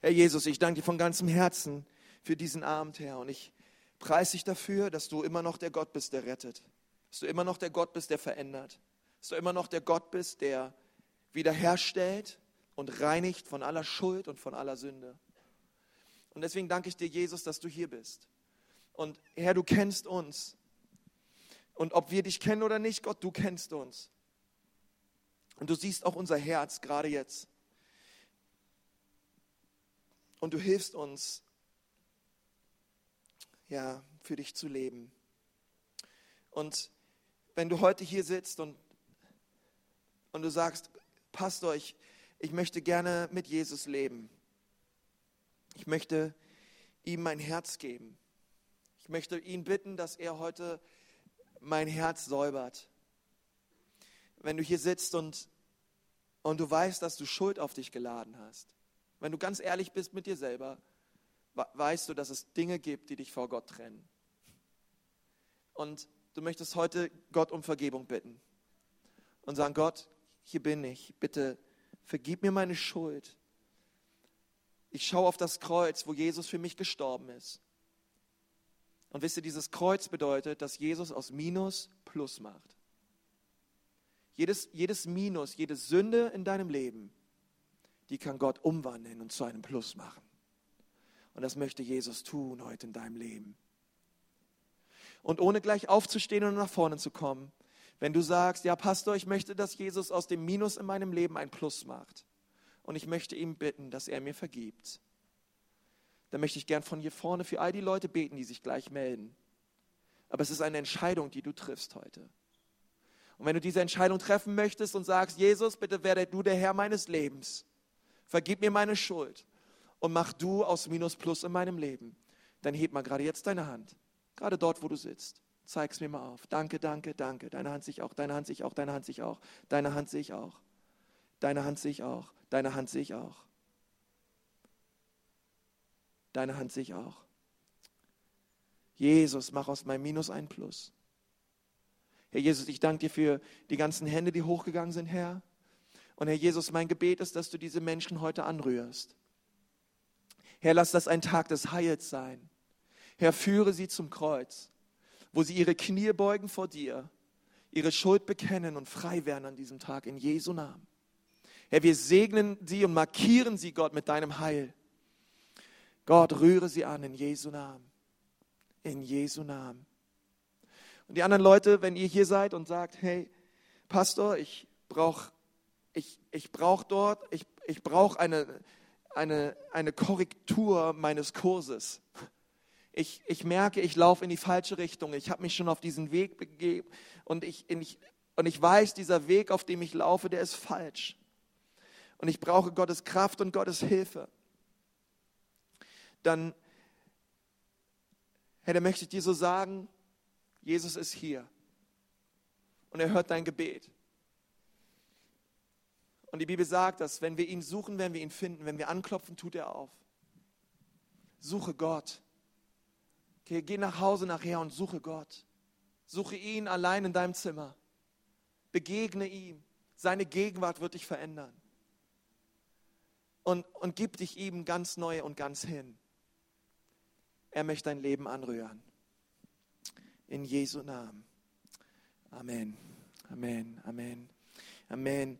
Herr Jesus, ich danke dir von ganzem Herzen für diesen Abend, Herr. Und ich preise dich dafür, dass du immer noch der Gott bist, der rettet. Dass du immer noch der Gott bist, der verändert. Dass du immer noch der Gott bist, der wiederherstellt und reinigt von aller Schuld und von aller Sünde. Und deswegen danke ich dir, Jesus, dass du hier bist. Und Herr, du kennst uns. Und ob wir dich kennen oder nicht, Gott, du kennst uns. Und du siehst auch unser Herz gerade jetzt. Und du hilfst uns, ja, für dich zu leben. Und wenn du heute hier sitzt und, und du sagst, Pastor, ich, ich möchte gerne mit Jesus leben. Ich möchte ihm mein Herz geben. Ich möchte ihn bitten, dass er heute mein Herz säubert. Wenn du hier sitzt und, und du weißt, dass du Schuld auf dich geladen hast, wenn du ganz ehrlich bist mit dir selber, weißt du, dass es Dinge gibt, die dich vor Gott trennen. Und du möchtest heute Gott um Vergebung bitten und sagen, Gott, hier bin ich, bitte vergib mir meine Schuld. Ich schaue auf das Kreuz, wo Jesus für mich gestorben ist. Und wisst ihr, dieses Kreuz bedeutet, dass Jesus aus Minus Plus macht. Jedes, jedes Minus, jede Sünde in deinem Leben die kann Gott umwandeln und zu einem Plus machen. Und das möchte Jesus tun heute in deinem Leben. Und ohne gleich aufzustehen und nach vorne zu kommen, wenn du sagst, ja Pastor, ich möchte, dass Jesus aus dem Minus in meinem Leben ein Plus macht und ich möchte ihm bitten, dass er mir vergibt, dann möchte ich gern von hier vorne für all die Leute beten, die sich gleich melden. Aber es ist eine Entscheidung, die du triffst heute. Und wenn du diese Entscheidung treffen möchtest und sagst, Jesus, bitte werde du der Herr meines Lebens, vergib mir meine Schuld und mach du aus Minus Plus in meinem Leben, dann heb mal gerade jetzt deine Hand, gerade dort, wo du sitzt. Zeig es mir mal auf. Danke, danke, danke. Deine Hand sehe ich auch, deine Hand sehe ich auch, deine Hand sehe ich auch, deine Hand sehe ich auch. Deine Hand sehe ich auch, deine Hand sehe ich auch. Deine Hand sehe ich auch. Jesus, mach aus meinem Minus ein Plus. Herr Jesus, ich danke dir für die ganzen Hände, die hochgegangen sind, Herr. Und Herr Jesus, mein Gebet ist, dass du diese Menschen heute anrührst. Herr, lass das ein Tag des Heils sein. Herr, führe sie zum Kreuz, wo sie ihre Knie beugen vor dir, ihre Schuld bekennen und frei werden an diesem Tag in Jesu Namen. Herr, wir segnen sie und markieren sie, Gott, mit deinem Heil. Gott, rühre sie an in Jesu Namen. In Jesu Namen. Und die anderen Leute, wenn ihr hier seid und sagt, hey, Pastor, ich brauche ich, ich brauch dort, ich, ich brauche eine, eine, eine Korrektur meines Kurses. Ich, ich merke, ich laufe in die falsche Richtung. Ich habe mich schon auf diesen Weg begeben und ich, ich, und ich weiß, dieser Weg, auf dem ich laufe, der ist falsch. Und ich brauche Gottes Kraft und Gottes Hilfe. Dann, Herr, dann möchte ich dir so sagen, Jesus ist hier. Und er hört dein Gebet. Und die Bibel sagt, dass wenn wir ihn suchen, werden wir ihn finden. Wenn wir anklopfen, tut er auf. Suche Gott. Okay, geh nach Hause nachher und suche Gott. Suche ihn allein in deinem Zimmer. Begegne ihm. Seine Gegenwart wird dich verändern. Und, und gib dich ihm ganz neu und ganz hin. Er möchte dein Leben anrühren. In Jesu Namen. Amen. Amen. Amen. Amen.